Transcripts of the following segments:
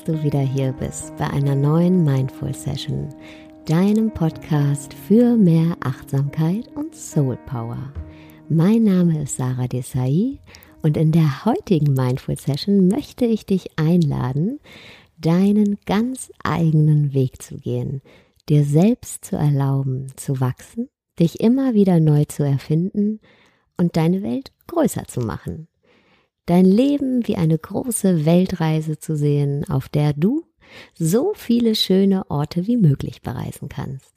Dass du wieder hier bist bei einer neuen Mindful Session, deinem Podcast für mehr Achtsamkeit und Soul Power. Mein Name ist Sarah Desai und in der heutigen Mindful Session möchte ich dich einladen, deinen ganz eigenen Weg zu gehen, dir selbst zu erlauben, zu wachsen, dich immer wieder neu zu erfinden und deine Welt größer zu machen. Dein Leben wie eine große Weltreise zu sehen, auf der du so viele schöne Orte wie möglich bereisen kannst.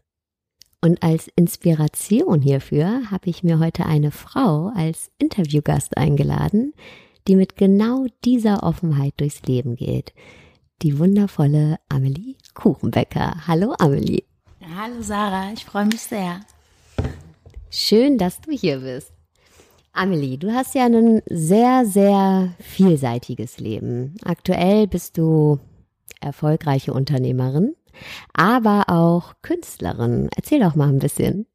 Und als Inspiration hierfür habe ich mir heute eine Frau als Interviewgast eingeladen, die mit genau dieser Offenheit durchs Leben geht. Die wundervolle Amelie Kuchenbecker. Hallo Amelie. Hallo Sarah, ich freue mich sehr. Schön, dass du hier bist. Amelie, du hast ja ein sehr, sehr vielseitiges Leben. Aktuell bist du erfolgreiche Unternehmerin, aber auch Künstlerin. Erzähl doch mal ein bisschen.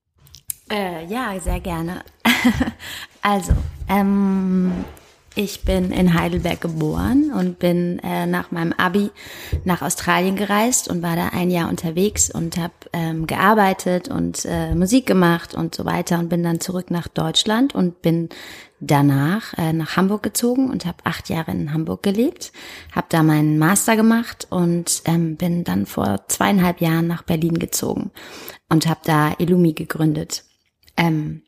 Äh, ja, sehr gerne. also, ähm, ich bin in Heidelberg geboren und bin äh, nach meinem Abi nach Australien gereist und war da ein Jahr unterwegs und habe ähm, gearbeitet und äh, Musik gemacht und so weiter und bin dann zurück nach Deutschland und bin danach äh, nach Hamburg gezogen und habe acht Jahre in Hamburg gelebt, habe da meinen Master gemacht und ähm, bin dann vor zweieinhalb Jahren nach Berlin gezogen und habe da Illumi gegründet. Ähm,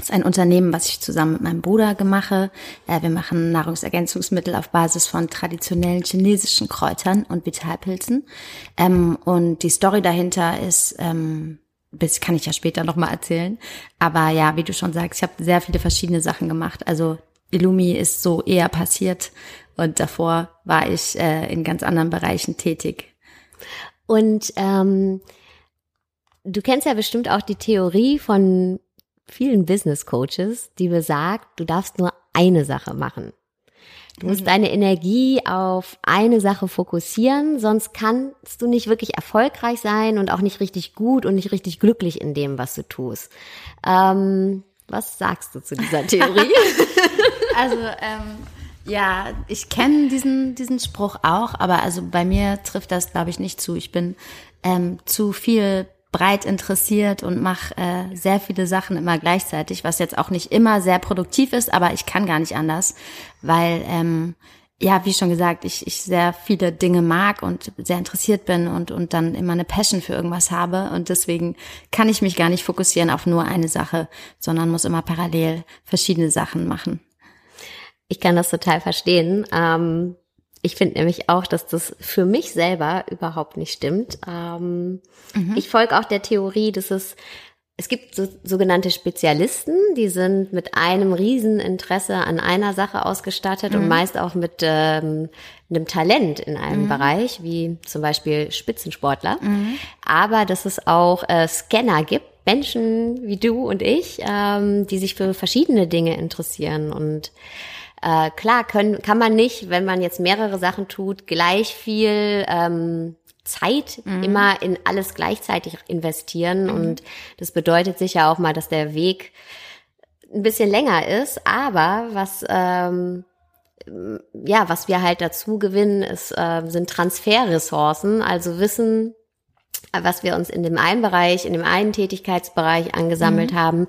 das ist ein Unternehmen, was ich zusammen mit meinem Bruder mache. Äh, wir machen Nahrungsergänzungsmittel auf Basis von traditionellen chinesischen Kräutern und Vitalpilzen. Ähm, und die Story dahinter ist, ähm, das kann ich ja später nochmal erzählen. Aber ja, wie du schon sagst, ich habe sehr viele verschiedene Sachen gemacht. Also Illumi ist so eher passiert und davor war ich äh, in ganz anderen Bereichen tätig. Und ähm, du kennst ja bestimmt auch die Theorie von vielen Business Coaches, die besagt, du darfst nur eine Sache machen. Du musst mhm. deine Energie auf eine Sache fokussieren, sonst kannst du nicht wirklich erfolgreich sein und auch nicht richtig gut und nicht richtig glücklich in dem, was du tust. Ähm, was sagst du zu dieser Theorie? also ähm, ja, ich kenne diesen diesen Spruch auch, aber also bei mir trifft das glaube ich nicht zu. Ich bin ähm, zu viel breit interessiert und mache äh, sehr viele Sachen immer gleichzeitig, was jetzt auch nicht immer sehr produktiv ist, aber ich kann gar nicht anders, weil ähm, ja, wie schon gesagt, ich, ich sehr viele Dinge mag und sehr interessiert bin und, und dann immer eine Passion für irgendwas habe. Und deswegen kann ich mich gar nicht fokussieren auf nur eine Sache, sondern muss immer parallel verschiedene Sachen machen. Ich kann das total verstehen. Ähm, ich finde nämlich auch, dass das für mich selber überhaupt nicht stimmt. Ähm, mhm. Ich folge auch der Theorie, dass es es gibt so, sogenannte Spezialisten, die sind mit einem riesen Interesse an einer Sache ausgestattet mhm. und meist auch mit ähm, einem Talent in einem mhm. Bereich, wie zum Beispiel Spitzensportler. Mhm. Aber dass es auch äh, Scanner gibt, Menschen wie du und ich, ähm, die sich für verschiedene Dinge interessieren und äh, klar können, kann man nicht, wenn man jetzt mehrere Sachen tut, gleich viel ähm, Zeit mhm. immer in alles gleichzeitig investieren. Mhm. Und das bedeutet sicher auch mal, dass der Weg ein bisschen länger ist. Aber was ähm, ja, was wir halt dazu gewinnen, ist, äh, sind Transferressourcen, also Wissen, was wir uns in dem einen Bereich, in dem einen Tätigkeitsbereich angesammelt mhm. haben,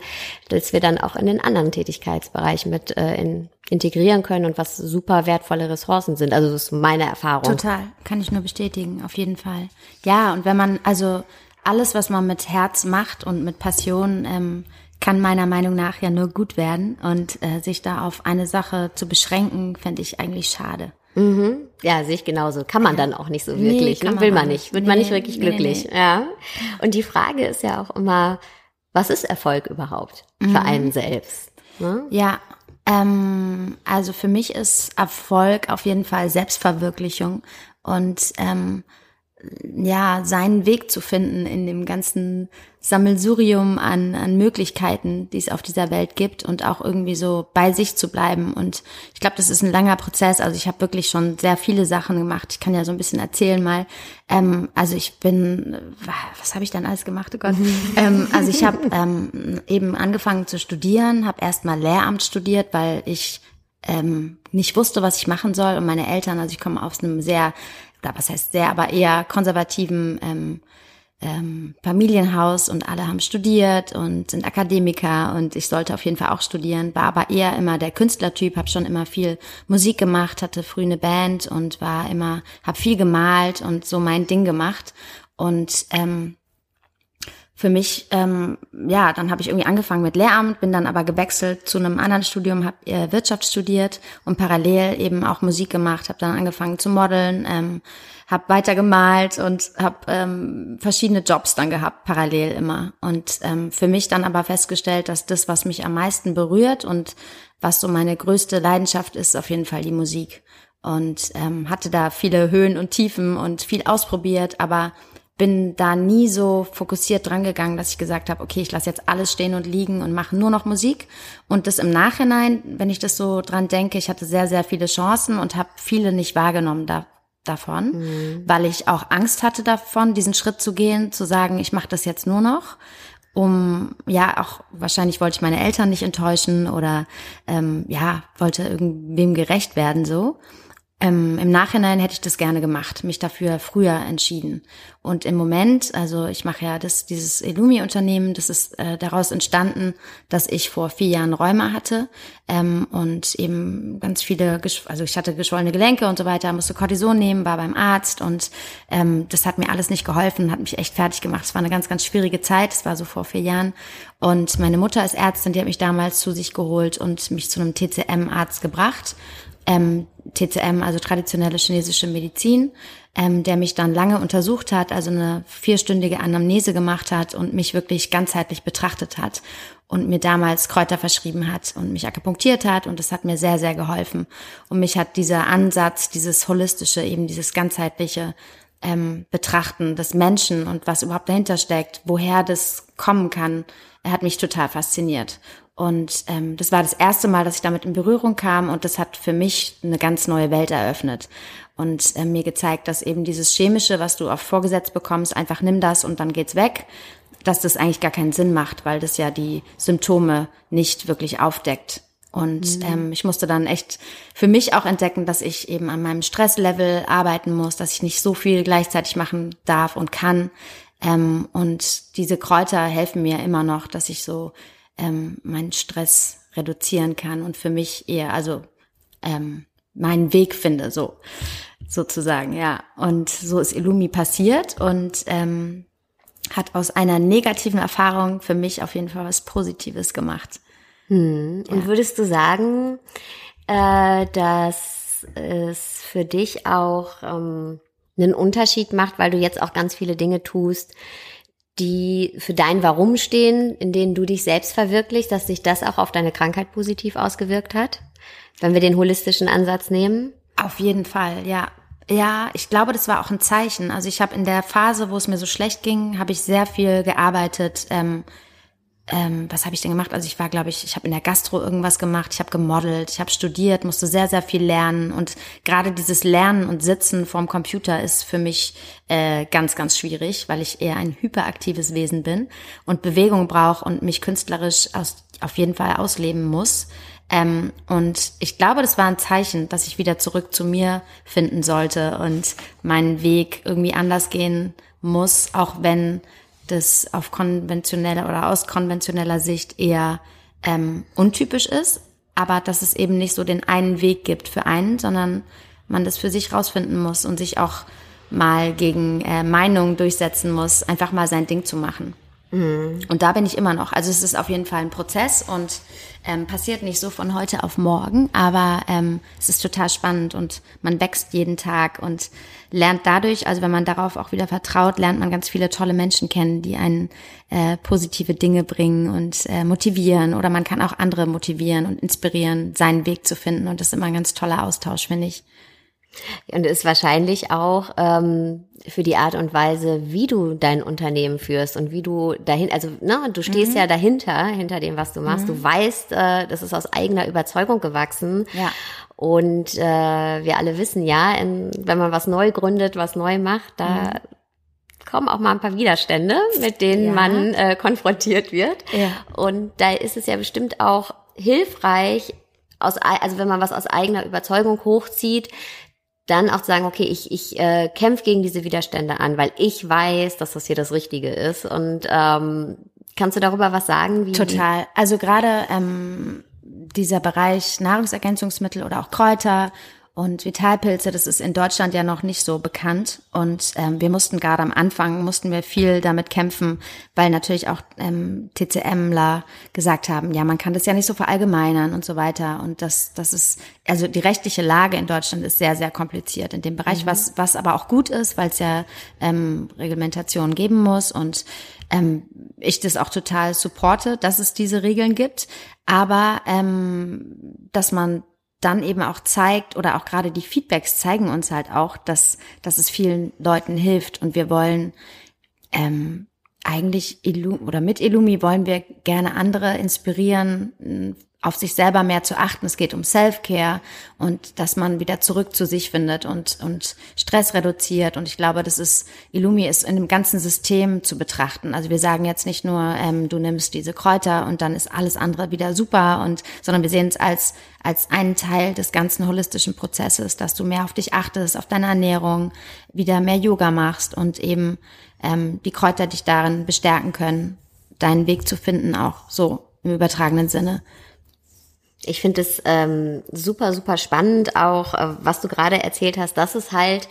dass wir dann auch in den anderen Tätigkeitsbereich mit äh, in, integrieren können und was super wertvolle Ressourcen sind. Also das ist meine Erfahrung. Total, kann ich nur bestätigen, auf jeden Fall. Ja, und wenn man also alles, was man mit Herz macht und mit Passion, ähm, kann meiner Meinung nach ja nur gut werden und äh, sich da auf eine Sache zu beschränken, fände ich eigentlich schade. Mhm. Ja, sehe ich genauso. Kann man dann auch nicht so wirklich. Nee, ne? Will man nicht. Wird nee, man nicht wirklich glücklich. Nee, ja. Und die Frage ist ja auch immer, was ist Erfolg überhaupt für mhm. einen selbst? Ne? Ja, ähm, also für mich ist Erfolg auf jeden Fall Selbstverwirklichung und ähm, ja, seinen Weg zu finden in dem ganzen Sammelsurium an, an Möglichkeiten, die es auf dieser Welt gibt und auch irgendwie so bei sich zu bleiben. Und ich glaube, das ist ein langer Prozess. Also ich habe wirklich schon sehr viele Sachen gemacht. Ich kann ja so ein bisschen erzählen mal. Ähm, also ich bin, was habe ich dann alles gemacht? Oh Gott. ähm, also ich habe ähm, eben angefangen zu studieren, habe erst mal Lehramt studiert, weil ich ähm, nicht wusste, was ich machen soll. Und meine Eltern, also ich komme aus einem sehr, was heißt sehr, aber eher konservativen ähm, ähm, Familienhaus und alle haben studiert und sind Akademiker und ich sollte auf jeden Fall auch studieren, war aber eher immer der Künstlertyp, habe schon immer viel Musik gemacht, hatte früh eine Band und war immer, habe viel gemalt und so mein Ding gemacht. Und ähm, für mich, ähm, ja, dann habe ich irgendwie angefangen mit Lehramt, bin dann aber gewechselt zu einem anderen Studium, habe äh, Wirtschaft studiert und parallel eben auch Musik gemacht, habe dann angefangen zu modeln, ähm, habe weiter gemalt und habe ähm, verschiedene Jobs dann gehabt, parallel immer. Und ähm, für mich dann aber festgestellt, dass das, was mich am meisten berührt und was so meine größte Leidenschaft ist, auf jeden Fall die Musik. Und ähm, hatte da viele Höhen und Tiefen und viel ausprobiert, aber bin da nie so fokussiert dran gegangen, dass ich gesagt habe, okay, ich lasse jetzt alles stehen und liegen und mache nur noch Musik. Und das im Nachhinein, wenn ich das so dran denke, ich hatte sehr, sehr viele Chancen und habe viele nicht wahrgenommen da, davon, mhm. weil ich auch Angst hatte davon, diesen Schritt zu gehen, zu sagen, ich mache das jetzt nur noch, um ja auch wahrscheinlich wollte ich meine Eltern nicht enttäuschen oder ähm, ja wollte irgendwem gerecht werden so. Ähm, Im Nachhinein hätte ich das gerne gemacht, mich dafür früher entschieden. Und im Moment, also ich mache ja das, dieses Illumi-Unternehmen, das ist äh, daraus entstanden, dass ich vor vier Jahren Rheuma hatte ähm, und eben ganz viele, also ich hatte geschwollene Gelenke und so weiter, musste Cortison nehmen, war beim Arzt und ähm, das hat mir alles nicht geholfen, hat mich echt fertig gemacht. Es war eine ganz, ganz schwierige Zeit, es war so vor vier Jahren. Und meine Mutter ist Ärztin, die hat mich damals zu sich geholt und mich zu einem TCM-Arzt gebracht ähm, TCM, also traditionelle chinesische Medizin, ähm, der mich dann lange untersucht hat, also eine vierstündige Anamnese gemacht hat und mich wirklich ganzheitlich betrachtet hat und mir damals Kräuter verschrieben hat und mich akupunktiert hat und das hat mir sehr, sehr geholfen. Und mich hat dieser Ansatz, dieses holistische, eben dieses ganzheitliche ähm, Betrachten des Menschen und was überhaupt dahinter steckt, woher das kommen kann, er hat mich total fasziniert. Und ähm, das war das erste Mal, dass ich damit in Berührung kam und das hat für mich eine ganz neue Welt eröffnet und äh, mir gezeigt, dass eben dieses Chemische, was du oft vorgesetzt bekommst, einfach nimm das und dann geht's weg, dass das eigentlich gar keinen Sinn macht, weil das ja die Symptome nicht wirklich aufdeckt. Und mhm. ähm, ich musste dann echt für mich auch entdecken, dass ich eben an meinem Stresslevel arbeiten muss, dass ich nicht so viel gleichzeitig machen darf und kann. Ähm, und diese Kräuter helfen mir immer noch, dass ich so ähm, meinen Stress reduzieren kann und für mich eher, also ähm, meinen Weg finde, so sozusagen, ja. Und so ist Illumi passiert und ähm, hat aus einer negativen Erfahrung für mich auf jeden Fall was Positives gemacht. Hm. Und würdest du sagen, äh, dass es für dich auch ähm, einen Unterschied macht, weil du jetzt auch ganz viele Dinge tust, die für dein Warum stehen, in denen du dich selbst verwirklichst, dass sich das auch auf deine Krankheit positiv ausgewirkt hat? Wenn wir den holistischen Ansatz nehmen? Auf jeden Fall, ja. Ja, ich glaube, das war auch ein Zeichen. Also ich habe in der Phase, wo es mir so schlecht ging, habe ich sehr viel gearbeitet, ähm, ähm, was habe ich denn gemacht? Also ich war, glaube ich, ich habe in der Gastro irgendwas gemacht, ich habe gemodelt, ich habe studiert, musste sehr, sehr viel lernen. Und gerade dieses Lernen und Sitzen vorm Computer ist für mich äh, ganz, ganz schwierig, weil ich eher ein hyperaktives Wesen bin und Bewegung brauche und mich künstlerisch aus, auf jeden Fall ausleben muss. Ähm, und ich glaube, das war ein Zeichen, dass ich wieder zurück zu mir finden sollte und meinen Weg irgendwie anders gehen muss, auch wenn das auf konventioneller oder aus konventioneller Sicht eher ähm, untypisch ist, aber dass es eben nicht so den einen Weg gibt für einen, sondern man das für sich rausfinden muss und sich auch mal gegen äh, Meinungen durchsetzen muss, einfach mal sein Ding zu machen. Mhm. Und da bin ich immer noch. Also es ist auf jeden Fall ein Prozess und ähm, passiert nicht so von heute auf morgen, aber ähm, es ist total spannend und man wächst jeden Tag und lernt dadurch, also wenn man darauf auch wieder vertraut, lernt man ganz viele tolle Menschen kennen, die einen äh, positive Dinge bringen und äh, motivieren oder man kann auch andere motivieren und inspirieren, seinen Weg zu finden und das ist immer ein ganz toller Austausch, finde ich. Und ist wahrscheinlich auch ähm, für die Art und Weise, wie du dein Unternehmen führst und wie du dahin, also ne, du stehst mhm. ja dahinter, hinter dem, was du machst. Mhm. Du weißt, äh, das ist aus eigener Überzeugung gewachsen. Ja. Und äh, wir alle wissen ja, in, wenn man was neu gründet, was neu macht, da mhm. kommen auch mal ein paar Widerstände, mit denen ja. man äh, konfrontiert wird. Ja. Und da ist es ja bestimmt auch hilfreich, aus, also wenn man was aus eigener Überzeugung hochzieht, dann auch zu sagen, okay, ich, ich äh, kämpfe gegen diese Widerstände an, weil ich weiß, dass das hier das Richtige ist. Und ähm, kannst du darüber was sagen? Wie Total. Also gerade ähm, dieser Bereich Nahrungsergänzungsmittel oder auch Kräuter und Vitalpilze, das ist in Deutschland ja noch nicht so bekannt. Und ähm, wir mussten gerade am Anfang, mussten wir viel damit kämpfen, weil natürlich auch ähm, TCMler gesagt haben, ja, man kann das ja nicht so verallgemeinern und so weiter. Und das, das ist, also die rechtliche Lage in Deutschland ist sehr, sehr kompliziert in dem Bereich, mhm. was, was aber auch gut ist, weil es ja ähm, Reglementationen geben muss und ähm, ich das auch total supporte, dass es diese Regeln gibt, aber ähm, dass man dann eben auch zeigt oder auch gerade die Feedbacks zeigen uns halt auch, dass, dass es vielen Leuten hilft. Und wir wollen ähm, eigentlich Illum oder mit Illumi wollen wir gerne andere inspirieren, auf sich selber mehr zu achten. Es geht um Self-Care und dass man wieder zurück zu sich findet und, und Stress reduziert. Und ich glaube, das ist, Illumi ist in dem ganzen System zu betrachten. Also wir sagen jetzt nicht nur, ähm, du nimmst diese Kräuter und dann ist alles andere wieder super und, sondern wir sehen es als, als einen Teil des ganzen holistischen Prozesses, dass du mehr auf dich achtest, auf deine Ernährung, wieder mehr Yoga machst und eben, ähm, die Kräuter dich darin bestärken können, deinen Weg zu finden, auch so im übertragenen Sinne. Ich finde es ähm, super, super spannend, auch äh, was du gerade erzählt hast, dass es halt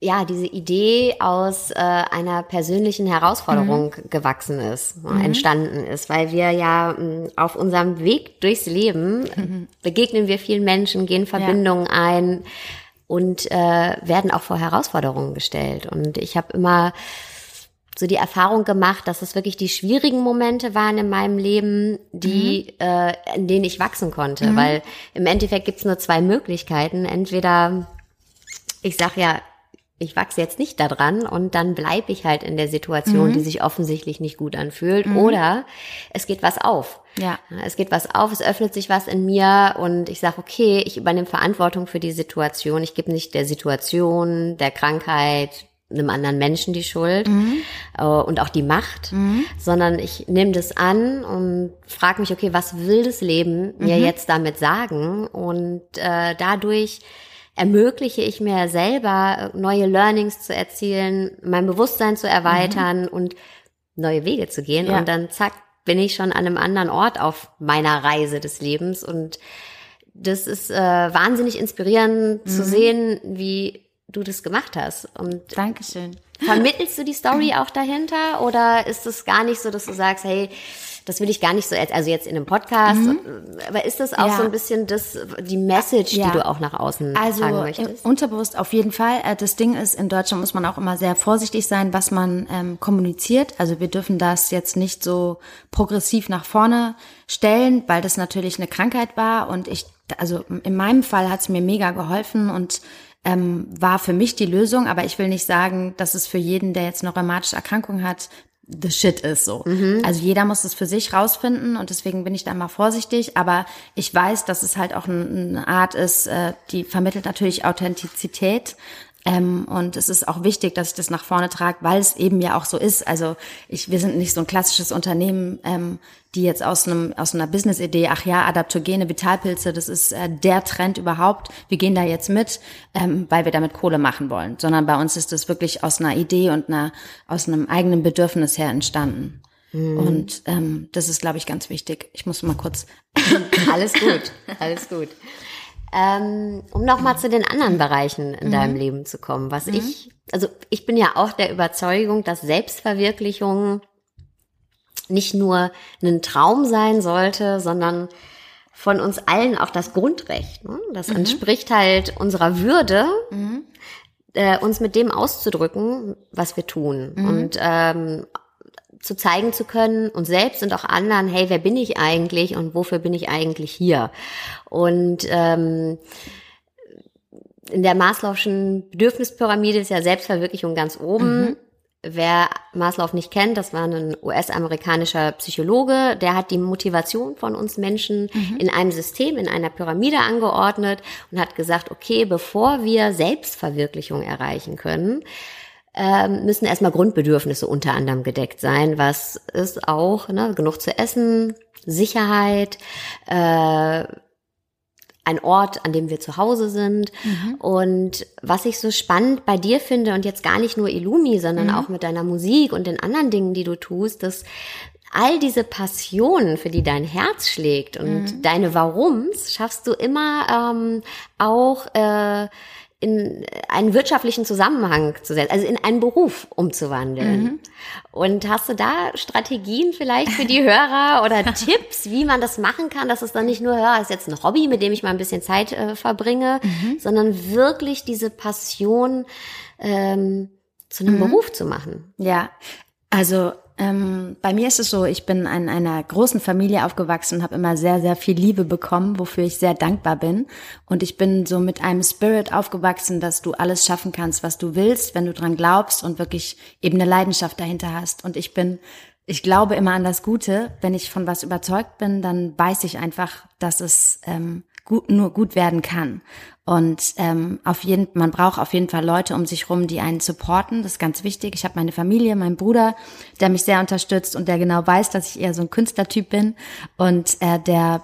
ja diese Idee aus äh, einer persönlichen Herausforderung mhm. gewachsen ist, mhm. entstanden ist, weil wir ja mh, auf unserem Weg durchs Leben mhm. begegnen wir vielen Menschen, gehen Verbindungen ja. ein und äh, werden auch vor Herausforderungen gestellt. Und ich habe immer so die Erfahrung gemacht, dass es wirklich die schwierigen Momente waren in meinem Leben, die, mhm. äh, in denen ich wachsen konnte. Mhm. Weil im Endeffekt gibt's nur zwei Möglichkeiten. Entweder ich sag ja, ich wachse jetzt nicht daran und dann bleibe ich halt in der Situation, mhm. die sich offensichtlich nicht gut anfühlt. Mhm. Oder es geht was auf. Ja. Es geht was auf, es öffnet sich was in mir und ich sage, okay, ich übernehme Verantwortung für die Situation. Ich gebe nicht der Situation, der Krankheit, einem anderen Menschen die Schuld mhm. äh, und auch die Macht, mhm. sondern ich nehme das an und frage mich, okay, was will das Leben mir mhm. jetzt damit sagen? Und äh, dadurch ermögliche ich mir selber, neue Learnings zu erzielen, mein Bewusstsein zu erweitern mhm. und neue Wege zu gehen. Ja. Und dann zack, bin ich schon an einem anderen Ort auf meiner Reise des Lebens. Und das ist äh, wahnsinnig inspirierend zu mhm. sehen, wie du das gemacht hast. Und Dankeschön. Vermittelst du die Story auch dahinter oder ist es gar nicht so, dass du sagst, hey, das will ich gar nicht so, also jetzt in einem Podcast, mhm. aber ist das auch ja. so ein bisschen das, die Message, ja. die du auch nach außen also, tragen möchtest? Unterbewusst auf jeden Fall. Äh, das Ding ist, in Deutschland muss man auch immer sehr vorsichtig sein, was man ähm, kommuniziert. Also wir dürfen das jetzt nicht so progressiv nach vorne stellen, weil das natürlich eine Krankheit war und ich, also in meinem Fall hat es mir mega geholfen und ähm, war für mich die Lösung, aber ich will nicht sagen, dass es für jeden, der jetzt eine rheumatische Erkrankung hat, the shit ist so. Mhm. Also jeder muss es für sich rausfinden und deswegen bin ich da mal vorsichtig, aber ich weiß, dass es halt auch eine Art ist, äh, die vermittelt natürlich Authentizität ähm, und es ist auch wichtig, dass ich das nach vorne trage, weil es eben ja auch so ist. Also ich, wir sind nicht so ein klassisches Unternehmen, ähm, die jetzt aus einem aus einer Business-Idee, ach ja, adaptogene Vitalpilze, das ist äh, der Trend überhaupt. Wir gehen da jetzt mit, ähm, weil wir damit Kohle machen wollen. Sondern bei uns ist das wirklich aus einer Idee und einer aus einem eigenen Bedürfnis her entstanden. Mhm. Und ähm, das ist, glaube ich, ganz wichtig. Ich muss mal kurz. alles gut, alles gut. Ähm, um nochmal zu den anderen Bereichen in mhm. deinem Leben zu kommen, was mhm. ich, also ich bin ja auch der Überzeugung, dass Selbstverwirklichung nicht nur ein Traum sein sollte, sondern von uns allen auch das Grundrecht. Ne? Das mhm. entspricht halt unserer Würde, mhm. äh, uns mit dem auszudrücken, was wir tun. Mhm. Und ähm, zu zeigen zu können, uns selbst und auch anderen, hey, wer bin ich eigentlich und wofür bin ich eigentlich hier? Und ähm, in der Maslow'schen Bedürfnispyramide ist ja Selbstverwirklichung ganz oben. Mhm. Wer Maslow nicht kennt, das war ein US-amerikanischer Psychologe, der hat die Motivation von uns Menschen mhm. in einem System, in einer Pyramide angeordnet und hat gesagt, okay, bevor wir Selbstverwirklichung erreichen können, ähm, müssen erstmal Grundbedürfnisse unter anderem gedeckt sein, was ist auch ne, genug zu essen, Sicherheit, äh, ein Ort, an dem wir zu Hause sind. Mhm. Und was ich so spannend bei dir finde, und jetzt gar nicht nur Illumi, sondern mhm. auch mit deiner Musik und den anderen Dingen, die du tust, dass all diese Passionen, für die dein Herz schlägt und mhm. deine Warums, schaffst du immer ähm, auch äh, in einen wirtschaftlichen Zusammenhang zu setzen, also in einen Beruf umzuwandeln. Mhm. Und hast du da Strategien vielleicht für die Hörer oder Tipps, wie man das machen kann, dass es dann nicht nur, ja, ist jetzt ein Hobby, mit dem ich mal ein bisschen Zeit äh, verbringe, mhm. sondern wirklich diese Passion ähm, zu einem mhm. Beruf zu machen? Ja, also ähm, bei mir ist es so, ich bin in einer großen Familie aufgewachsen und habe immer sehr, sehr viel Liebe bekommen, wofür ich sehr dankbar bin. Und ich bin so mit einem Spirit aufgewachsen, dass du alles schaffen kannst, was du willst, wenn du dran glaubst und wirklich eben eine Leidenschaft dahinter hast. Und ich bin ich glaube immer an das Gute. Wenn ich von was überzeugt bin, dann weiß ich einfach, dass es ähm, gut, nur gut werden kann. Und ähm, auf jeden, man braucht auf jeden Fall Leute um sich rum, die einen supporten. Das ist ganz wichtig. Ich habe meine Familie, meinen Bruder, der mich sehr unterstützt und der genau weiß, dass ich eher so ein Künstlertyp bin. Und äh, der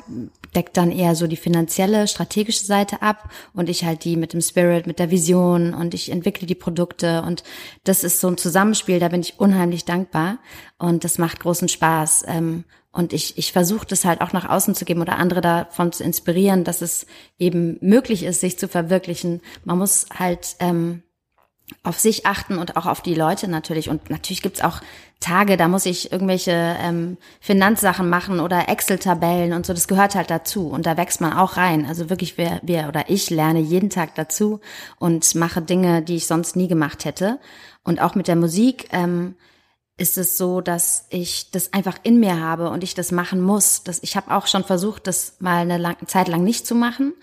deckt dann eher so die finanzielle, strategische Seite ab und ich halt die mit dem Spirit, mit der Vision und ich entwickle die Produkte und das ist so ein Zusammenspiel, da bin ich unheimlich dankbar und das macht großen Spaß. Ähm, und ich, ich versuche das halt auch nach außen zu geben oder andere davon zu inspirieren, dass es eben möglich ist, sich zu verwirklichen. Man muss halt ähm, auf sich achten und auch auf die Leute natürlich. Und natürlich gibt's auch Tage, da muss ich irgendwelche ähm, Finanzsachen machen oder Excel-Tabellen und so. Das gehört halt dazu. Und da wächst man auch rein. Also wirklich, wir, wir oder ich lerne jeden Tag dazu und mache Dinge, die ich sonst nie gemacht hätte. Und auch mit der Musik. Ähm, ist es so, dass ich das einfach in mir habe und ich das machen muss. Das, ich habe auch schon versucht, das mal eine lang, Zeit lang nicht zu machen,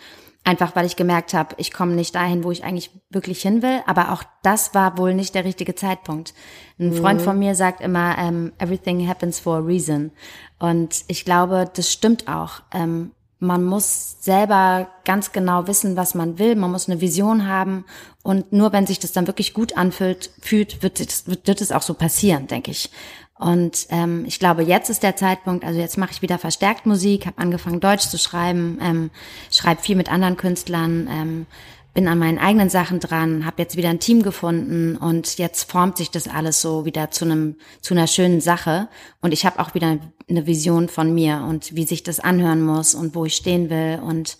einfach weil ich gemerkt habe, ich komme nicht dahin, wo ich eigentlich wirklich hin will. Aber auch das war wohl nicht der richtige Zeitpunkt. Ein mhm. Freund von mir sagt immer, um, ähm, everything happens for a reason. Und ich glaube, das stimmt auch. Ähm, man muss selber ganz genau wissen, was man will. Man muss eine Vision haben. Und nur wenn sich das dann wirklich gut anfühlt, fühlt, wird es, wird, wird es auch so passieren, denke ich. Und ähm, ich glaube, jetzt ist der Zeitpunkt, also jetzt mache ich wieder verstärkt Musik, habe angefangen Deutsch zu schreiben, ähm, schreibe viel mit anderen Künstlern, ähm, bin an meinen eigenen Sachen dran, habe jetzt wieder ein Team gefunden und jetzt formt sich das alles so wieder zu einem zu einer schönen Sache. Und ich habe auch wieder eine Vision von mir und wie sich das anhören muss und wo ich stehen will. Und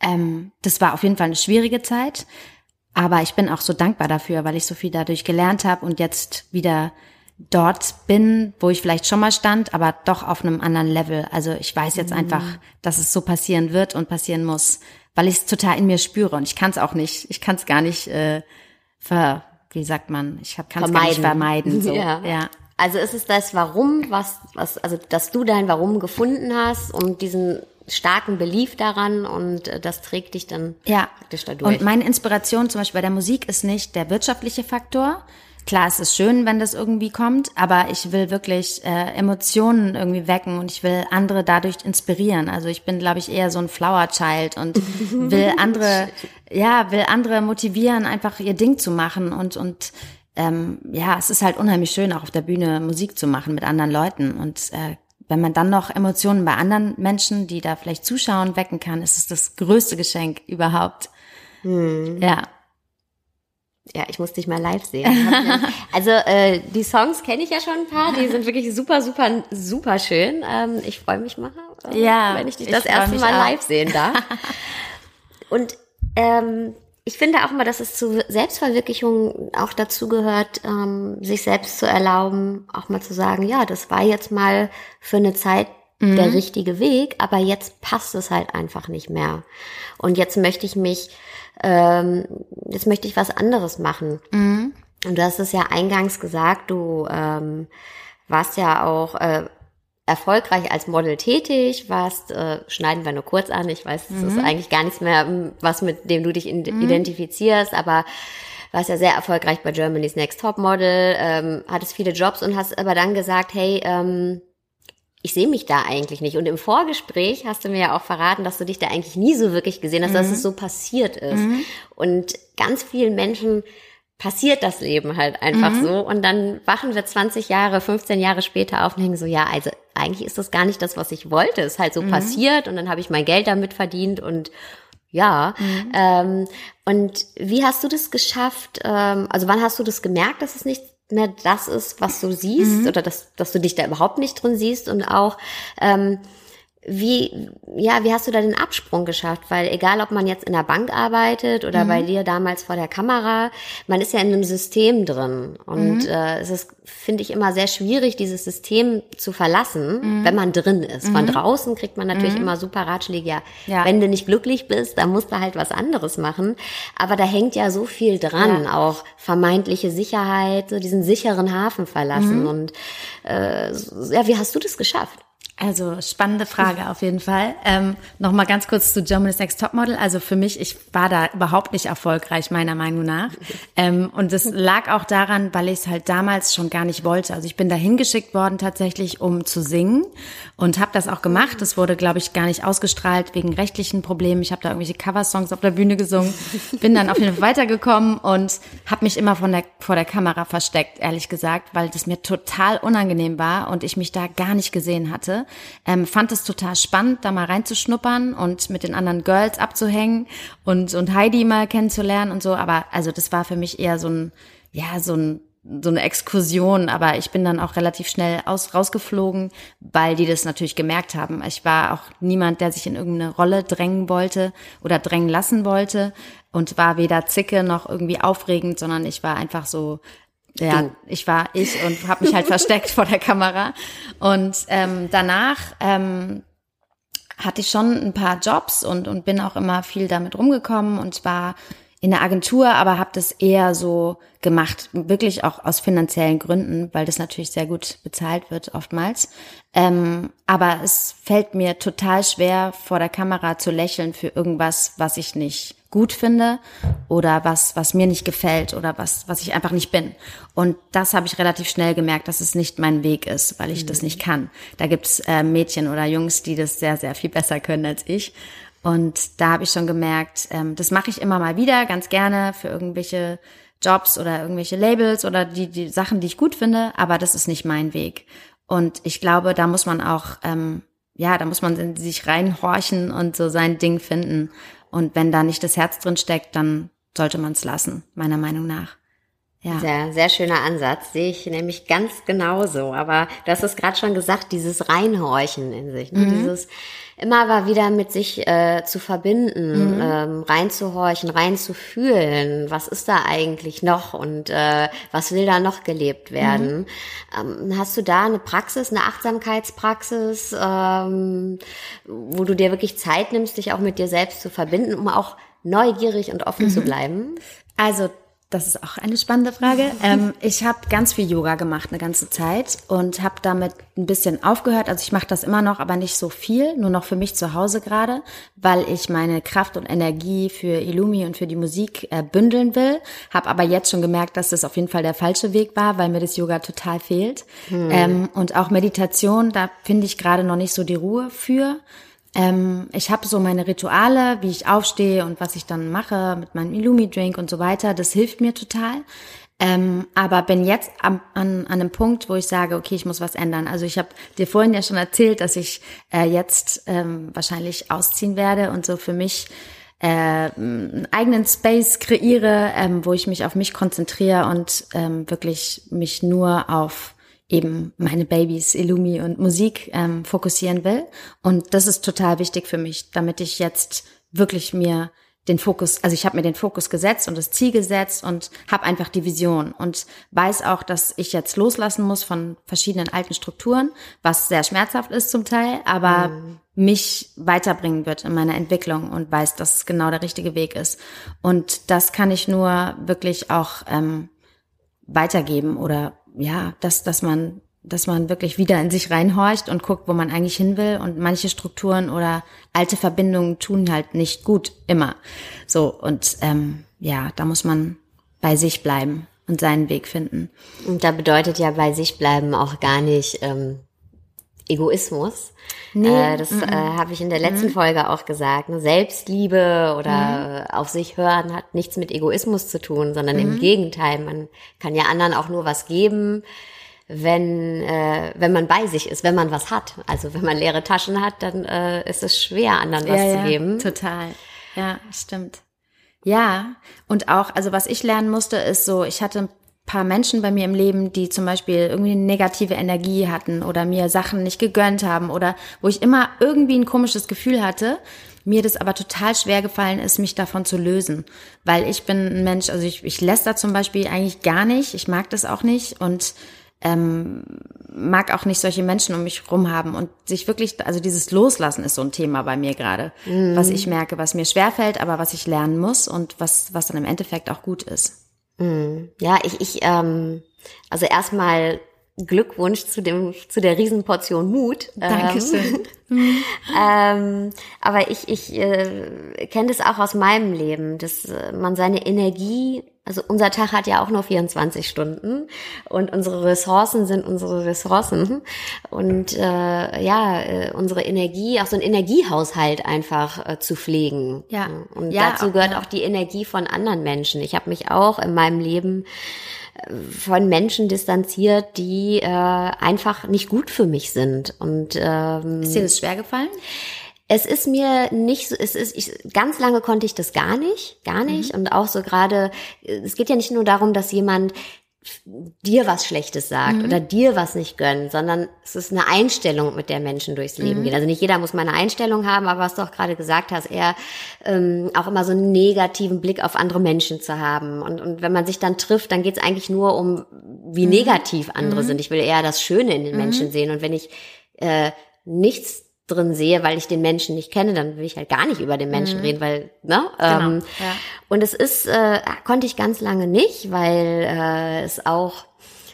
ähm, das war auf jeden Fall eine schwierige Zeit, aber ich bin auch so dankbar dafür, weil ich so viel dadurch gelernt habe und jetzt wieder dort bin, wo ich vielleicht schon mal stand, aber doch auf einem anderen Level. Also ich weiß jetzt mhm. einfach, dass es so passieren wird und passieren muss weil ich es total in mir spüre und ich kann es auch nicht, ich kann es gar nicht äh, ver, wie sagt man, ich kann es gar nicht vermeiden. So. Ja. ja. Also ist es das Warum, was, was, also dass du dein Warum gefunden hast und diesen starken Belief daran und äh, das trägt dich dann ja. praktisch dadurch. Und meine Inspiration zum Beispiel bei der Musik ist nicht der wirtschaftliche Faktor, Klar, es ist schön, wenn das irgendwie kommt, aber ich will wirklich äh, Emotionen irgendwie wecken und ich will andere dadurch inspirieren. Also ich bin, glaube ich, eher so ein Flower Child und will andere, ja, will andere motivieren, einfach ihr Ding zu machen und und ähm, ja, es ist halt unheimlich schön, auch auf der Bühne Musik zu machen mit anderen Leuten und äh, wenn man dann noch Emotionen bei anderen Menschen, die da vielleicht zuschauen, wecken kann, ist es das größte Geschenk überhaupt. Hm. Ja. Ja, ich muss dich mal live sehen. also äh, die Songs kenne ich ja schon ein paar, die sind wirklich super, super, super schön. Ähm, ich freue mich mal, äh, ja, wenn ich dich das erste Mal auch. live sehen darf. Und ähm, ich finde auch immer, dass es zu Selbstverwirklichung auch dazu gehört, ähm, sich selbst zu erlauben, auch mal zu sagen, ja, das war jetzt mal für eine Zeit mhm. der richtige Weg, aber jetzt passt es halt einfach nicht mehr. Und jetzt möchte ich mich ähm, jetzt möchte ich was anderes machen. Mhm. Und du hast es ja eingangs gesagt, du ähm, warst ja auch äh, erfolgreich als Model tätig, warst, äh, schneiden wir nur kurz an, ich weiß, es mhm. ist eigentlich gar nichts mehr, ähm, was mit dem du dich mhm. identifizierst, aber warst ja sehr erfolgreich bei Germany's Next Top Model, ähm, hattest viele Jobs und hast aber dann gesagt, hey, ähm, ich sehe mich da eigentlich nicht. Und im Vorgespräch hast du mir ja auch verraten, dass du dich da eigentlich nie so wirklich gesehen hast, mhm. dass es so passiert ist. Mhm. Und ganz vielen Menschen passiert das Leben halt einfach mhm. so. Und dann wachen wir 20 Jahre, 15 Jahre später auf und denken so, ja, also eigentlich ist das gar nicht das, was ich wollte. Es ist halt so mhm. passiert und dann habe ich mein Geld damit verdient und ja. Mhm. Ähm, und wie hast du das geschafft? Ähm, also wann hast du das gemerkt, dass es nicht mehr das ist, was du siehst mhm. oder dass, dass du dich da überhaupt nicht drin siehst und auch ähm, wie, ja, wie hast du da den Absprung geschafft? Weil egal, ob man jetzt in der Bank arbeitet oder mhm. bei dir damals vor der Kamera, man ist ja in einem System drin. Und mhm. äh, es ist, finde ich, immer sehr schwierig, dieses System zu verlassen, mhm. wenn man drin ist. Von mhm. draußen kriegt man natürlich mhm. immer super Ratschläge. Ja, ja, wenn du nicht glücklich bist, dann musst du halt was anderes machen. Aber da hängt ja so viel dran, ja. auch vermeintliche Sicherheit, so diesen sicheren Hafen verlassen. Mhm. Und äh, ja, wie hast du das geschafft? Also spannende Frage auf jeden Fall. Ähm, Nochmal ganz kurz zu Germany's Next Topmodel. Also für mich, ich war da überhaupt nicht erfolgreich, meiner Meinung nach. Ähm, und das lag auch daran, weil ich es halt damals schon gar nicht wollte. Also ich bin da hingeschickt worden tatsächlich, um zu singen und habe das auch gemacht. Das wurde, glaube ich, gar nicht ausgestrahlt wegen rechtlichen Problemen. Ich habe da irgendwelche Coversongs auf der Bühne gesungen, bin dann auf jeden Fall weitergekommen und habe mich immer von der, vor der Kamera versteckt, ehrlich gesagt, weil das mir total unangenehm war und ich mich da gar nicht gesehen hatte. Ähm, fand es total spannend, da mal reinzuschnuppern und mit den anderen Girls abzuhängen und, und Heidi mal kennenzulernen und so. Aber also das war für mich eher so ein, ja, so ein so eine Exkursion, aber ich bin dann auch relativ schnell aus, rausgeflogen, weil die das natürlich gemerkt haben. Ich war auch niemand, der sich in irgendeine Rolle drängen wollte oder drängen lassen wollte und war weder zicke noch irgendwie aufregend, sondern ich war einfach so ja, du. ich war ich und habe mich halt versteckt vor der Kamera. Und ähm, danach ähm, hatte ich schon ein paar Jobs und, und bin auch immer viel damit rumgekommen und war in der Agentur, aber habe das eher so gemacht, wirklich auch aus finanziellen Gründen, weil das natürlich sehr gut bezahlt wird oftmals. Ähm, aber es fällt mir total schwer, vor der Kamera zu lächeln für irgendwas, was ich nicht gut finde oder was, was mir nicht gefällt oder was, was ich einfach nicht bin. Und das habe ich relativ schnell gemerkt, dass es nicht mein Weg ist, weil ich mhm. das nicht kann. Da gibt's äh, Mädchen oder Jungs, die das sehr, sehr viel besser können als ich. Und da habe ich schon gemerkt, ähm, das mache ich immer mal wieder, ganz gerne für irgendwelche Jobs oder irgendwelche Labels oder die, die Sachen, die ich gut finde, aber das ist nicht mein Weg. Und ich glaube, da muss man auch, ähm, ja, da muss man in sich reinhorchen und so sein Ding finden. Und wenn da nicht das Herz drin steckt, dann sollte man es lassen, meiner Meinung nach. Ja. Sehr, sehr schöner Ansatz, sehe ich nämlich ganz genauso. Aber du hast es gerade schon gesagt, dieses Reinhorchen in sich, ne? mhm. dieses immer war wieder mit sich äh, zu verbinden, mhm. ähm, reinzuhorchen, reinzufühlen, was ist da eigentlich noch und äh, was will da noch gelebt werden. Mhm. Ähm, hast du da eine Praxis, eine Achtsamkeitspraxis, ähm, wo du dir wirklich Zeit nimmst, dich auch mit dir selbst zu verbinden, um auch neugierig und offen mhm. zu bleiben? Also das ist auch eine spannende Frage. Ähm, ich habe ganz viel Yoga gemacht eine ganze Zeit und habe damit ein bisschen aufgehört. Also ich mache das immer noch, aber nicht so viel, nur noch für mich zu Hause gerade, weil ich meine Kraft und Energie für Illumi und für die Musik äh, bündeln will. Habe aber jetzt schon gemerkt, dass das auf jeden Fall der falsche Weg war, weil mir das Yoga total fehlt. Hm. Ähm, und auch Meditation, da finde ich gerade noch nicht so die Ruhe für. Ähm, ich habe so meine Rituale, wie ich aufstehe und was ich dann mache mit meinem Illumi-Drink und so weiter. Das hilft mir total. Ähm, aber bin jetzt am, an, an einem Punkt, wo ich sage, okay, ich muss was ändern. Also ich habe dir vorhin ja schon erzählt, dass ich äh, jetzt ähm, wahrscheinlich ausziehen werde und so für mich äh, einen eigenen Space kreiere, ähm, wo ich mich auf mich konzentriere und ähm, wirklich mich nur auf eben meine Babys, Illumi und Musik ähm, fokussieren will. Und das ist total wichtig für mich, damit ich jetzt wirklich mir den Fokus, also ich habe mir den Fokus gesetzt und das Ziel gesetzt und habe einfach die Vision und weiß auch, dass ich jetzt loslassen muss von verschiedenen alten Strukturen, was sehr schmerzhaft ist zum Teil, aber mhm. mich weiterbringen wird in meiner Entwicklung und weiß, dass es genau der richtige Weg ist. Und das kann ich nur wirklich auch ähm, weitergeben oder ja, dass, dass man, dass man wirklich wieder in sich reinhorcht und guckt, wo man eigentlich hin will. Und manche Strukturen oder alte Verbindungen tun halt nicht gut immer. So, und ähm, ja, da muss man bei sich bleiben und seinen Weg finden. Und da bedeutet ja bei sich bleiben auch gar nicht ähm, Egoismus. Nee, äh, das -mm. äh, habe ich in der letzten mm. Folge auch gesagt. Ne? Selbstliebe oder mhm. auf sich hören hat nichts mit Egoismus zu tun, sondern im mhm. Gegenteil. Man kann ja anderen auch nur was geben, wenn, äh, wenn man bei sich ist, wenn man was hat. Also wenn man leere Taschen hat, dann äh, ist es schwer, anderen was ja, zu geben. total. Ja, stimmt. Ja, und auch, also was ich lernen musste, ist so, ich hatte paar Menschen bei mir im Leben, die zum Beispiel irgendwie eine negative Energie hatten oder mir Sachen nicht gegönnt haben oder wo ich immer irgendwie ein komisches Gefühl hatte, mir das aber total schwer gefallen ist, mich davon zu lösen. Weil ich bin ein Mensch, also ich, ich läster zum Beispiel eigentlich gar nicht, ich mag das auch nicht und ähm, mag auch nicht solche Menschen um mich rum haben und sich wirklich, also dieses Loslassen ist so ein Thema bei mir gerade, mhm. was ich merke, was mir schwerfällt, aber was ich lernen muss und was, was dann im Endeffekt auch gut ist. Mhm. Ja, ich, ich, ähm, also erstmal Glückwunsch zu dem zu der Riesenportion Mut. Dankeschön. Ähm, ähm, aber ich ich äh, kenne das auch aus meinem Leben, dass man seine Energie, also unser Tag hat ja auch nur 24 Stunden und unsere Ressourcen sind unsere Ressourcen und äh, ja äh, unsere Energie, auch so ein Energiehaushalt einfach äh, zu pflegen. Ja. Und ja, dazu gehört auch, die Energie von anderen Menschen. Ich habe mich auch in meinem Leben von Menschen distanziert, die äh, einfach nicht gut für mich sind. Und ähm, ist dir das schwer gefallen? Es ist mir nicht so, es ist, ich, ganz lange konnte ich das gar nicht, gar nicht. Mhm. Und auch so gerade, es geht ja nicht nur darum, dass jemand dir was Schlechtes sagt mhm. oder dir was nicht gönnt, sondern es ist eine Einstellung, mit der Menschen durchs Leben mhm. gehen. Also nicht jeder muss mal eine Einstellung haben, aber was du auch gerade gesagt hast, eher ähm, auch immer so einen negativen Blick auf andere Menschen zu haben. Und, und wenn man sich dann trifft, dann geht es eigentlich nur um, wie mhm. negativ andere mhm. sind. Ich will eher das Schöne in den mhm. Menschen sehen. Und wenn ich äh, nichts drin sehe, weil ich den Menschen nicht kenne, dann will ich halt gar nicht über den Menschen mhm. reden, weil, ne? Genau, ähm, ja. Und es ist, äh, konnte ich ganz lange nicht, weil äh, es auch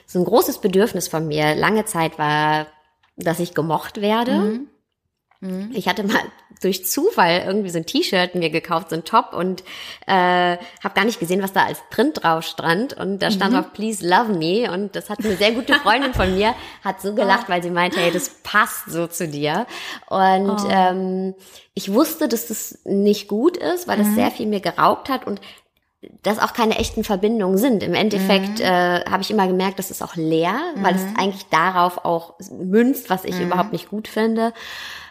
so ein großes Bedürfnis von mir lange Zeit war, dass ich gemocht werde. Mhm. Mhm. Ich hatte mal durch Zufall irgendwie so ein T-Shirt mir gekauft, so ein Top und äh, habe gar nicht gesehen, was da als Print drauf stand und da stand mhm. auf Please Love Me und das hat eine sehr gute Freundin von mir hat so gelacht, oh. weil sie meinte, hey, das passt so zu dir und oh. ähm, ich wusste, dass das nicht gut ist, weil das mhm. sehr viel mir geraubt hat und dass auch keine echten Verbindungen sind. Im Endeffekt mhm. äh, habe ich immer gemerkt, das ist auch leer, weil es mhm. eigentlich darauf auch münzt, was ich mhm. überhaupt nicht gut finde.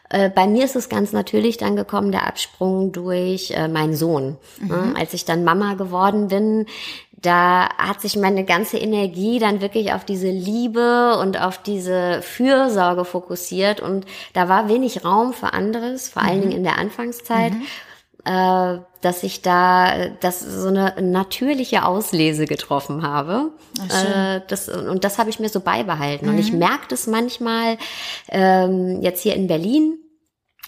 Äh, bei mir ist es ganz natürlich dann gekommen, der Absprung durch äh, meinen Sohn. Mhm. Als ich dann Mama geworden bin, da hat sich meine ganze Energie dann wirklich auf diese Liebe und auf diese Fürsorge fokussiert und da war wenig Raum für anderes, vor allen mhm. Dingen in der Anfangszeit. Mhm. Äh, dass ich da das so eine natürliche Auslese getroffen habe. Äh, das, und das habe ich mir so beibehalten. Mhm. Und ich mhm. merke das manchmal ähm, jetzt hier in Berlin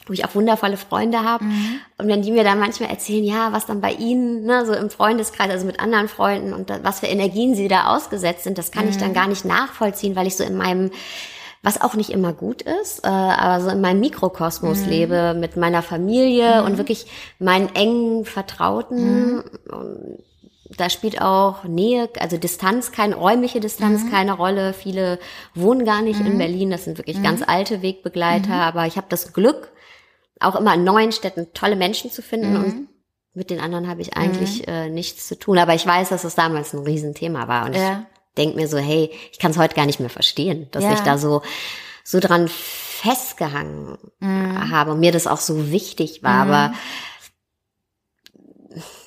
wo ich auch wundervolle Freunde habe. Mhm. Und wenn die mir dann manchmal erzählen, ja, was dann bei ihnen, ne, so im Freundeskreis, also mit anderen Freunden und da, was für Energien sie da ausgesetzt sind, das kann mhm. ich dann gar nicht nachvollziehen, weil ich so in meinem was auch nicht immer gut ist, äh, aber so in meinem Mikrokosmos mhm. lebe mit meiner Familie mhm. und wirklich meinen engen Vertrauten. Mhm. Da spielt auch Nähe, also Distanz, keine räumliche Distanz, mhm. keine Rolle. Viele wohnen gar nicht in mhm. Berlin, das sind wirklich mhm. ganz alte Wegbegleiter, aber ich habe das Glück, auch immer in neuen Städten tolle Menschen zu finden und mit den anderen habe ich eigentlich äh, nichts zu tun. Aber ich weiß, dass es damals ein Riesenthema war und ja. ich denke mir so, hey, ich kann es heute gar nicht mehr verstehen, dass ja. ich da so, so dran festgehangen mhm. habe und mir das auch so wichtig war, mhm. aber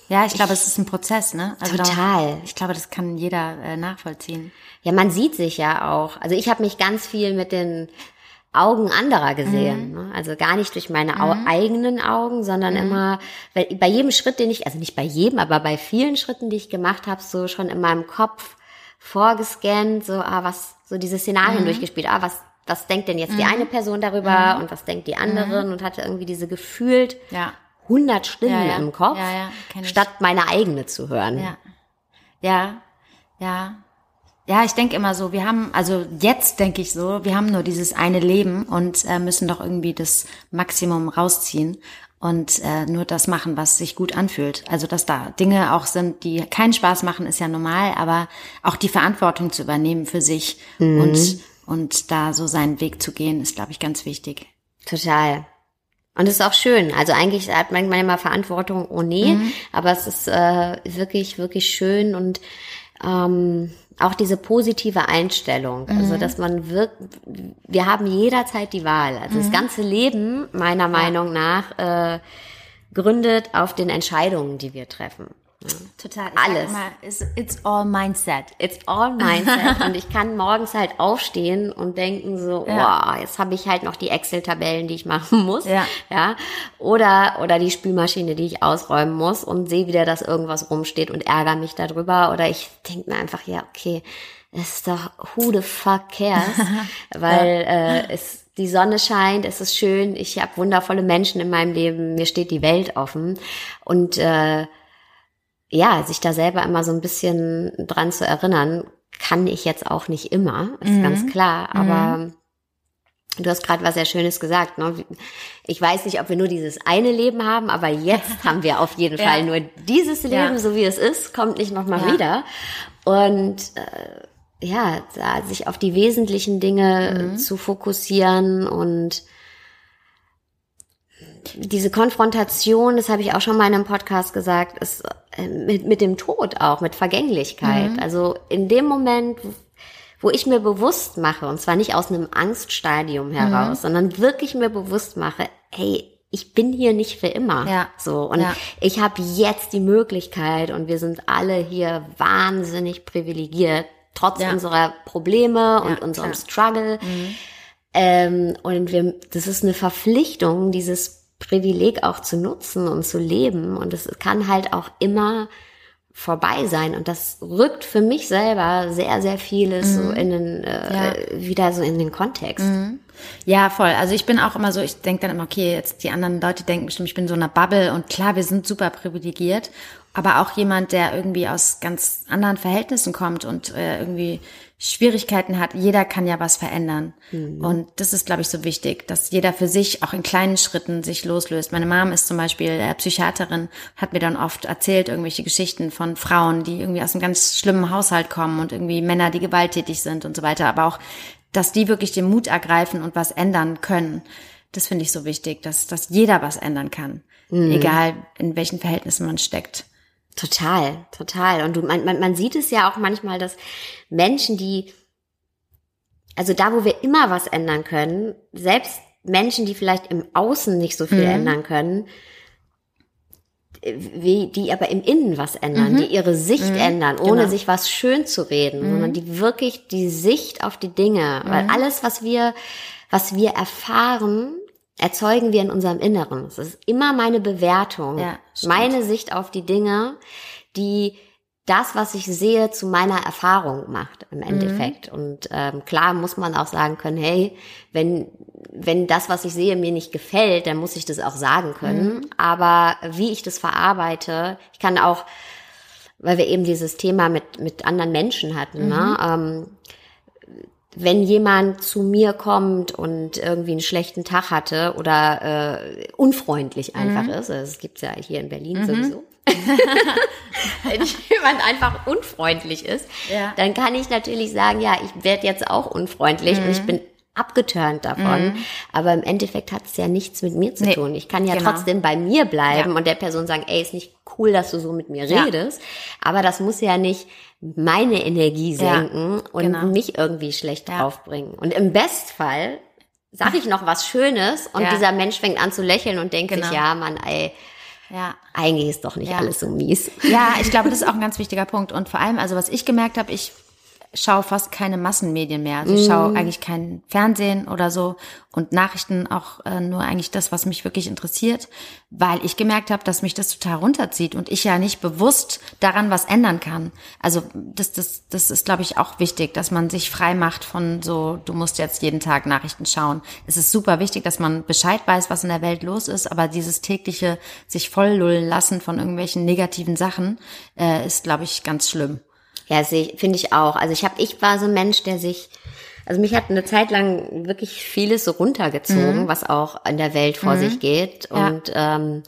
ja, ich glaube, es ist ein Prozess, ne? Also total. Da, ich glaube, das kann jeder äh, nachvollziehen. Ja, man sieht sich ja auch. Also ich habe mich ganz viel mit den Augen anderer gesehen. Mhm. Ne? Also gar nicht durch meine mhm. eigenen Augen, sondern mhm. immer bei, bei jedem Schritt, den ich, also nicht bei jedem, aber bei vielen Schritten, die ich gemacht habe, so schon in meinem Kopf vorgescannt, so, ah, was, so diese Szenarien mhm. durchgespielt, ah, was, was denkt denn jetzt mhm. die eine Person darüber mhm. und was denkt die anderen mhm. und hatte irgendwie diese gefühlt ja. 100 Stimmen ja, ja. im Kopf, statt meine eigene zu hören. Ja, ja, ja. Ja, ich denke immer so, wir haben, also jetzt denke ich so, wir haben nur dieses eine Leben und äh, müssen doch irgendwie das Maximum rausziehen und äh, nur das machen, was sich gut anfühlt. Also dass da Dinge auch sind, die keinen Spaß machen, ist ja normal, aber auch die Verantwortung zu übernehmen für sich mhm. und Und da so seinen Weg zu gehen, ist, glaube ich, ganz wichtig. Total. Und es ist auch schön. Also eigentlich hat man immer Verantwortung, oh nee, mhm. aber es ist äh, wirklich, wirklich schön und ähm, auch diese positive Einstellung. Also, mhm. Also, dass man wirkt, wir haben jederzeit die Wahl. Also mhm. das ganze Leben, meiner Meinung nach, äh, gründet auf den Entscheidungen, die wir treffen. Total. Ich Alles. Immer, it's, it's, all mindset. It's all mindset. und ich kann morgens halt aufstehen und denken so, ja. oh, jetzt habe ich halt noch die Excel-Tabellen, die ich machen muss. Ja. ja. Oder, oder die Spülmaschine, die ich ausräumen muss und sehe wieder, dass irgendwas rumsteht und ärgere mich darüber. Oder ich denke mir einfach, ja, okay, es ist doch who the fuck cares? Weil ja. äh, es die Sonne scheint, es ist schön, ich habe wundervolle Menschen in meinem Leben, mir steht die Welt offen. Und äh, ja, sich da selber immer so ein bisschen dran zu erinnern, kann ich jetzt auch nicht immer, ist mhm. ganz klar. Aber mhm. du hast gerade was sehr Schönes gesagt. Ne? Ich weiß nicht, ob wir nur dieses eine Leben haben, aber jetzt haben wir auf jeden ja. Fall nur dieses Leben, ja. so wie es ist, kommt nicht nochmal ja. wieder. Und äh, ja, da, sich auf die wesentlichen Dinge mhm. zu fokussieren und diese Konfrontation, das habe ich auch schon mal in einem Podcast gesagt, ist mit, mit dem Tod auch, mit Vergänglichkeit. Mhm. Also in dem Moment, wo ich mir bewusst mache, und zwar nicht aus einem Angststadium heraus, mhm. sondern wirklich mir bewusst mache, hey, ich bin hier nicht für immer. Ja. So und ja. ich habe jetzt die Möglichkeit und wir sind alle hier wahnsinnig privilegiert trotz ja. unserer Probleme und unserem Struggle. Mhm. Ähm, und wir, das ist eine Verpflichtung, dieses Privileg auch zu nutzen und zu leben. Und es kann halt auch immer vorbei sein. Und das rückt für mich selber sehr, sehr vieles mhm. so in den, äh, ja. wieder so in den Kontext. Mhm. Ja, voll. Also ich bin auch immer so, ich denke dann immer, okay, jetzt die anderen Leute denken bestimmt, ich bin so einer Bubble und klar, wir sind super privilegiert, aber auch jemand, der irgendwie aus ganz anderen Verhältnissen kommt und äh, irgendwie Schwierigkeiten hat, jeder kann ja was verändern. Mhm. Und das ist, glaube ich, so wichtig, dass jeder für sich auch in kleinen Schritten sich loslöst. Meine Mom ist zum Beispiel äh, Psychiaterin, hat mir dann oft erzählt, irgendwelche Geschichten von Frauen, die irgendwie aus einem ganz schlimmen Haushalt kommen und irgendwie Männer, die gewalttätig sind und so weiter. Aber auch, dass die wirklich den Mut ergreifen und was ändern können. Das finde ich so wichtig, dass, dass jeder was ändern kann. Mhm. Egal, in welchen Verhältnissen man steckt. Total, total. Und du, man, man, man sieht es ja auch manchmal, dass Menschen, die, also da, wo wir immer was ändern können, selbst Menschen, die vielleicht im Außen nicht so viel mhm. ändern können, wie, die aber im Innen was ändern, mhm. die ihre Sicht mhm. ändern, ohne genau. sich was schön zu reden, sondern mhm. die wirklich die Sicht auf die Dinge, weil mhm. alles, was wir, was wir erfahren, erzeugen wir in unserem Inneren. Es ist immer meine Bewertung, ja, meine Sicht auf die Dinge, die das, was ich sehe, zu meiner Erfahrung macht im Endeffekt. Mhm. Und ähm, klar muss man auch sagen können, hey, wenn wenn das, was ich sehe, mir nicht gefällt, dann muss ich das auch sagen können. Mhm. Aber wie ich das verarbeite, ich kann auch, weil wir eben dieses Thema mit mit anderen Menschen hatten, ne, mhm. ne? Ähm, wenn jemand zu mir kommt und irgendwie einen schlechten Tag hatte oder äh, unfreundlich einfach mhm. ist, also das gibt's ja hier in Berlin mhm. sowieso. wenn jemand einfach unfreundlich ist, ja. dann kann ich natürlich sagen, ja, ich werde jetzt auch unfreundlich mhm. und ich mhm. bin abgeturnt davon. Mhm. Aber im Endeffekt hat es ja nichts mit mir zu nee, tun. Ich kann ja genau. trotzdem bei mir bleiben ja. und der Person sagen, ey, ist nicht cool, dass du so mit mir ja. redest. Aber das muss ja nicht meine Energie senken ja, und genau. mich irgendwie schlecht ja. aufbringen. Und im Bestfall sage ich noch was Schönes und dieser Mensch fängt an zu lächeln und denkt genau. sich, ja, Mann, ey, ja. Eigentlich ist doch nicht ja. alles so mies. Ja, ich glaube, das ist auch ein ganz wichtiger Punkt. Und vor allem, also was ich gemerkt habe, ich schaue fast keine Massenmedien mehr. Also ich schaue mm. eigentlich kein Fernsehen oder so und Nachrichten auch äh, nur eigentlich das, was mich wirklich interessiert, weil ich gemerkt habe, dass mich das total runterzieht und ich ja nicht bewusst daran was ändern kann. Also das, das, das ist, glaube ich, auch wichtig, dass man sich frei macht von so, du musst jetzt jeden Tag Nachrichten schauen. Es ist super wichtig, dass man Bescheid weiß, was in der Welt los ist, aber dieses tägliche sich volllullen lassen von irgendwelchen negativen Sachen äh, ist, glaube ich, ganz schlimm. Ja, finde ich auch. Also ich habe, ich war so ein Mensch, der sich, also mich hat eine Zeit lang wirklich vieles so runtergezogen, mhm. was auch in der Welt vor mhm. sich geht. Und ja. ähm,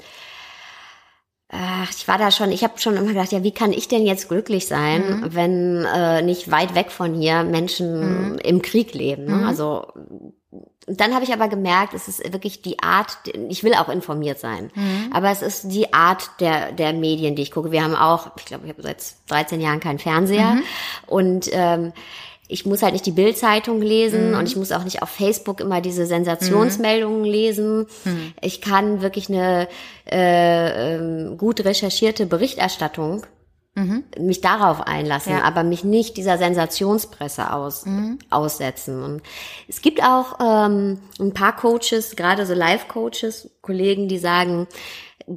Ach, ich war da schon, ich habe schon immer gedacht, ja, wie kann ich denn jetzt glücklich sein, mhm. wenn äh, nicht weit weg von hier Menschen mhm. im Krieg leben? Ne? Mhm. Also dann habe ich aber gemerkt, es ist wirklich die Art, ich will auch informiert sein, mhm. aber es ist die Art der, der Medien, die ich gucke. Wir haben auch, ich glaube, ich habe seit 13 Jahren keinen Fernseher mhm. und ähm, ich muss halt nicht die Bildzeitung lesen mhm. und ich muss auch nicht auf Facebook immer diese Sensationsmeldungen mhm. lesen. Mhm. Ich kann wirklich eine äh, ähm, gut recherchierte Berichterstattung mhm. mich darauf einlassen, ja. aber mich nicht dieser Sensationspresse aus, mhm. aussetzen. Und es gibt auch ähm, ein paar Coaches, gerade so Live-Coaches, Kollegen, die sagen,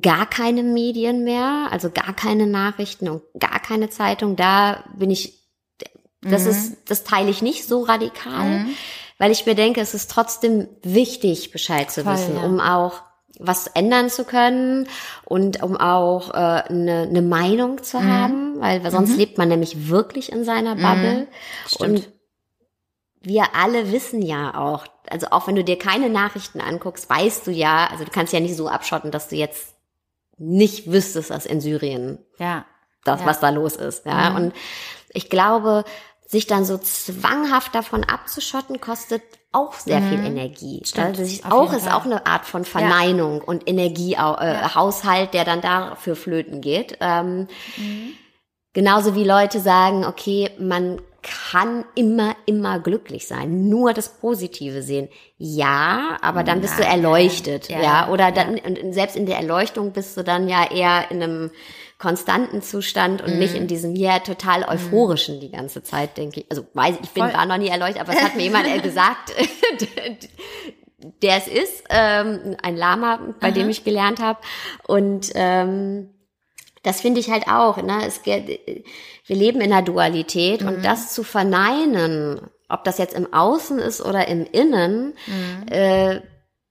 gar keine Medien mehr, also gar keine Nachrichten und gar keine Zeitung. Da bin ich das mhm. ist, das teile ich nicht so radikal, mhm. weil ich mir denke, es ist trotzdem wichtig, Bescheid zu Voll, wissen, ja. um auch was ändern zu können und um auch äh, eine, eine Meinung zu mhm. haben, weil, weil sonst mhm. lebt man nämlich wirklich in seiner mhm. Bubble. Und wir alle wissen ja auch, also auch wenn du dir keine Nachrichten anguckst, weißt du ja, also du kannst ja nicht so abschotten, dass du jetzt nicht wüsstest, dass in Syrien ja. das, ja. was da los ist. Ja. Mhm. Und ich glaube, sich dann so zwanghaft davon abzuschotten, kostet auch sehr mhm. viel Energie. Stimmt, also auch ist Fall. auch eine Art von Verneinung ja. und Energiehaushalt, äh, der dann dafür flöten geht. Ähm, mhm. Genauso wie Leute sagen, okay, man kann immer, immer glücklich sein, nur das Positive sehen. Ja, aber dann bist du erleuchtet, ja, ja. oder dann, selbst in der Erleuchtung bist du dann ja eher in einem, konstanten Zustand und mhm. nicht in diesem ja total mhm. euphorischen die ganze Zeit, denke ich. Also weiß ich bin war noch nie erleuchtet, aber es hat mir jemand gesagt, der es ist, ähm, ein Lama, bei Aha. dem ich gelernt habe. Und ähm, das finde ich halt auch. Ne? Es, wir leben in der Dualität mhm. und das zu verneinen, ob das jetzt im Außen ist oder im Innen, mhm. äh,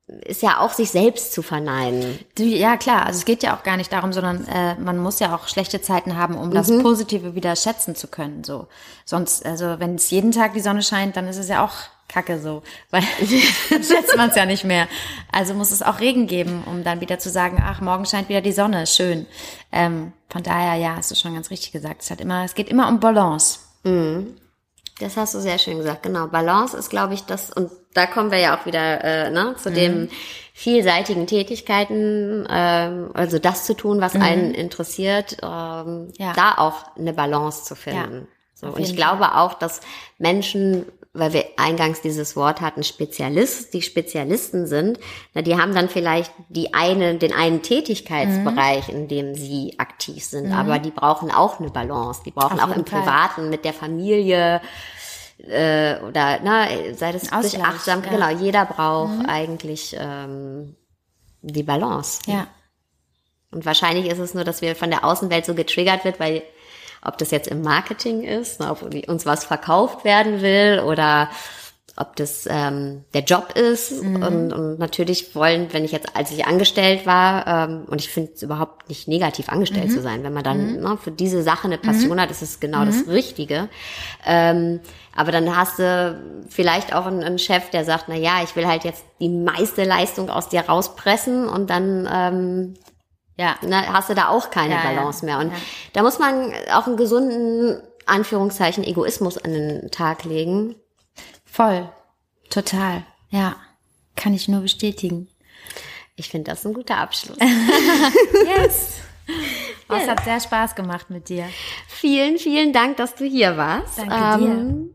ist ja auch sich selbst zu verneinen. Ja, klar. Also es geht ja auch gar nicht darum, sondern äh, man muss ja auch schlechte Zeiten haben, um mhm. das Positive wieder schätzen zu können. So, sonst, also wenn es jeden Tag die Sonne scheint, dann ist es ja auch Kacke so, weil schätzt man es ja nicht mehr. Also muss es auch Regen geben, um dann wieder zu sagen, ach, morgen scheint wieder die Sonne, schön. Ähm, von daher, ja, hast du schon ganz richtig gesagt. Es hat immer, es geht immer um Balance. Mhm. Das hast du sehr schön gesagt, genau. Balance ist, glaube ich, das, und da kommen wir ja auch wieder äh, ne, zu mhm. den vielseitigen Tätigkeiten, ähm, also das zu tun, was mhm. einen interessiert, ähm, ja. da auch eine Balance zu finden. Ja, so, und ich glaube auch, dass Menschen weil wir eingangs dieses Wort hatten, Spezialist, die Spezialisten sind, na, die haben dann vielleicht die eine, den einen Tätigkeitsbereich, mhm. in dem sie aktiv sind, mhm. aber die brauchen auch eine Balance, die brauchen Auf auch im Fall. Privaten mit der Familie, äh, oder na, sei das durch achtsam, ja. genau, jeder braucht mhm. eigentlich ähm, die Balance. Ja. Und wahrscheinlich ist es nur, dass wir von der Außenwelt so getriggert wird, weil ob das jetzt im Marketing ist, ob uns was verkauft werden will oder ob das ähm, der Job ist. Mhm. Und, und natürlich wollen, wenn ich jetzt, als ich angestellt war, ähm, und ich finde es überhaupt nicht negativ, angestellt mhm. zu sein, wenn man dann mhm. ne, für diese Sache eine Passion mhm. hat, ist es genau das mhm. Richtige. Ähm, aber dann hast du vielleicht auch einen, einen, Chef, der sagt, na ja, ich will halt jetzt die meiste Leistung aus dir rauspressen und dann ähm, ja, ne, hast du da auch keine ja, Balance ja. mehr. Und ja. da muss man auch einen gesunden Anführungszeichen Egoismus an den Tag legen. Voll. Total. Ja. Kann ich nur bestätigen. Ich finde das ein guter Abschluss. yes. Oh, es hat sehr Spaß gemacht mit dir. Vielen, vielen Dank, dass du hier warst. Danke ähm,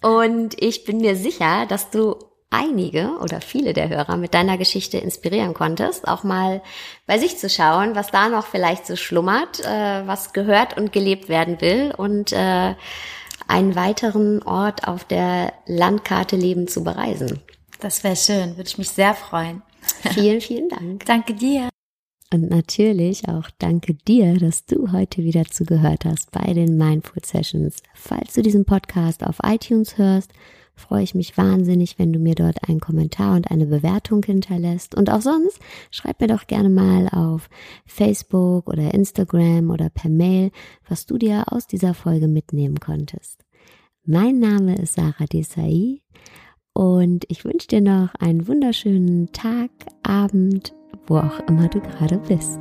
dir. Und ich bin mir sicher, dass du einige oder viele der Hörer mit deiner Geschichte inspirieren konntest, auch mal bei sich zu schauen, was da noch vielleicht so schlummert, äh, was gehört und gelebt werden will und äh, einen weiteren Ort auf der Landkarte Leben zu bereisen. Das wäre schön, würde ich mich sehr freuen. Vielen, vielen Dank. danke dir. Und natürlich auch danke dir, dass du heute wieder zugehört hast bei den Mindful Sessions. Falls du diesen Podcast auf iTunes hörst, freue ich mich wahnsinnig, wenn du mir dort einen Kommentar und eine Bewertung hinterlässt. Und auch sonst schreib mir doch gerne mal auf Facebook oder Instagram oder per Mail, was du dir aus dieser Folge mitnehmen konntest. Mein Name ist Sarah Desai und ich wünsche dir noch einen wunderschönen Tag, Abend, wo auch immer du gerade bist.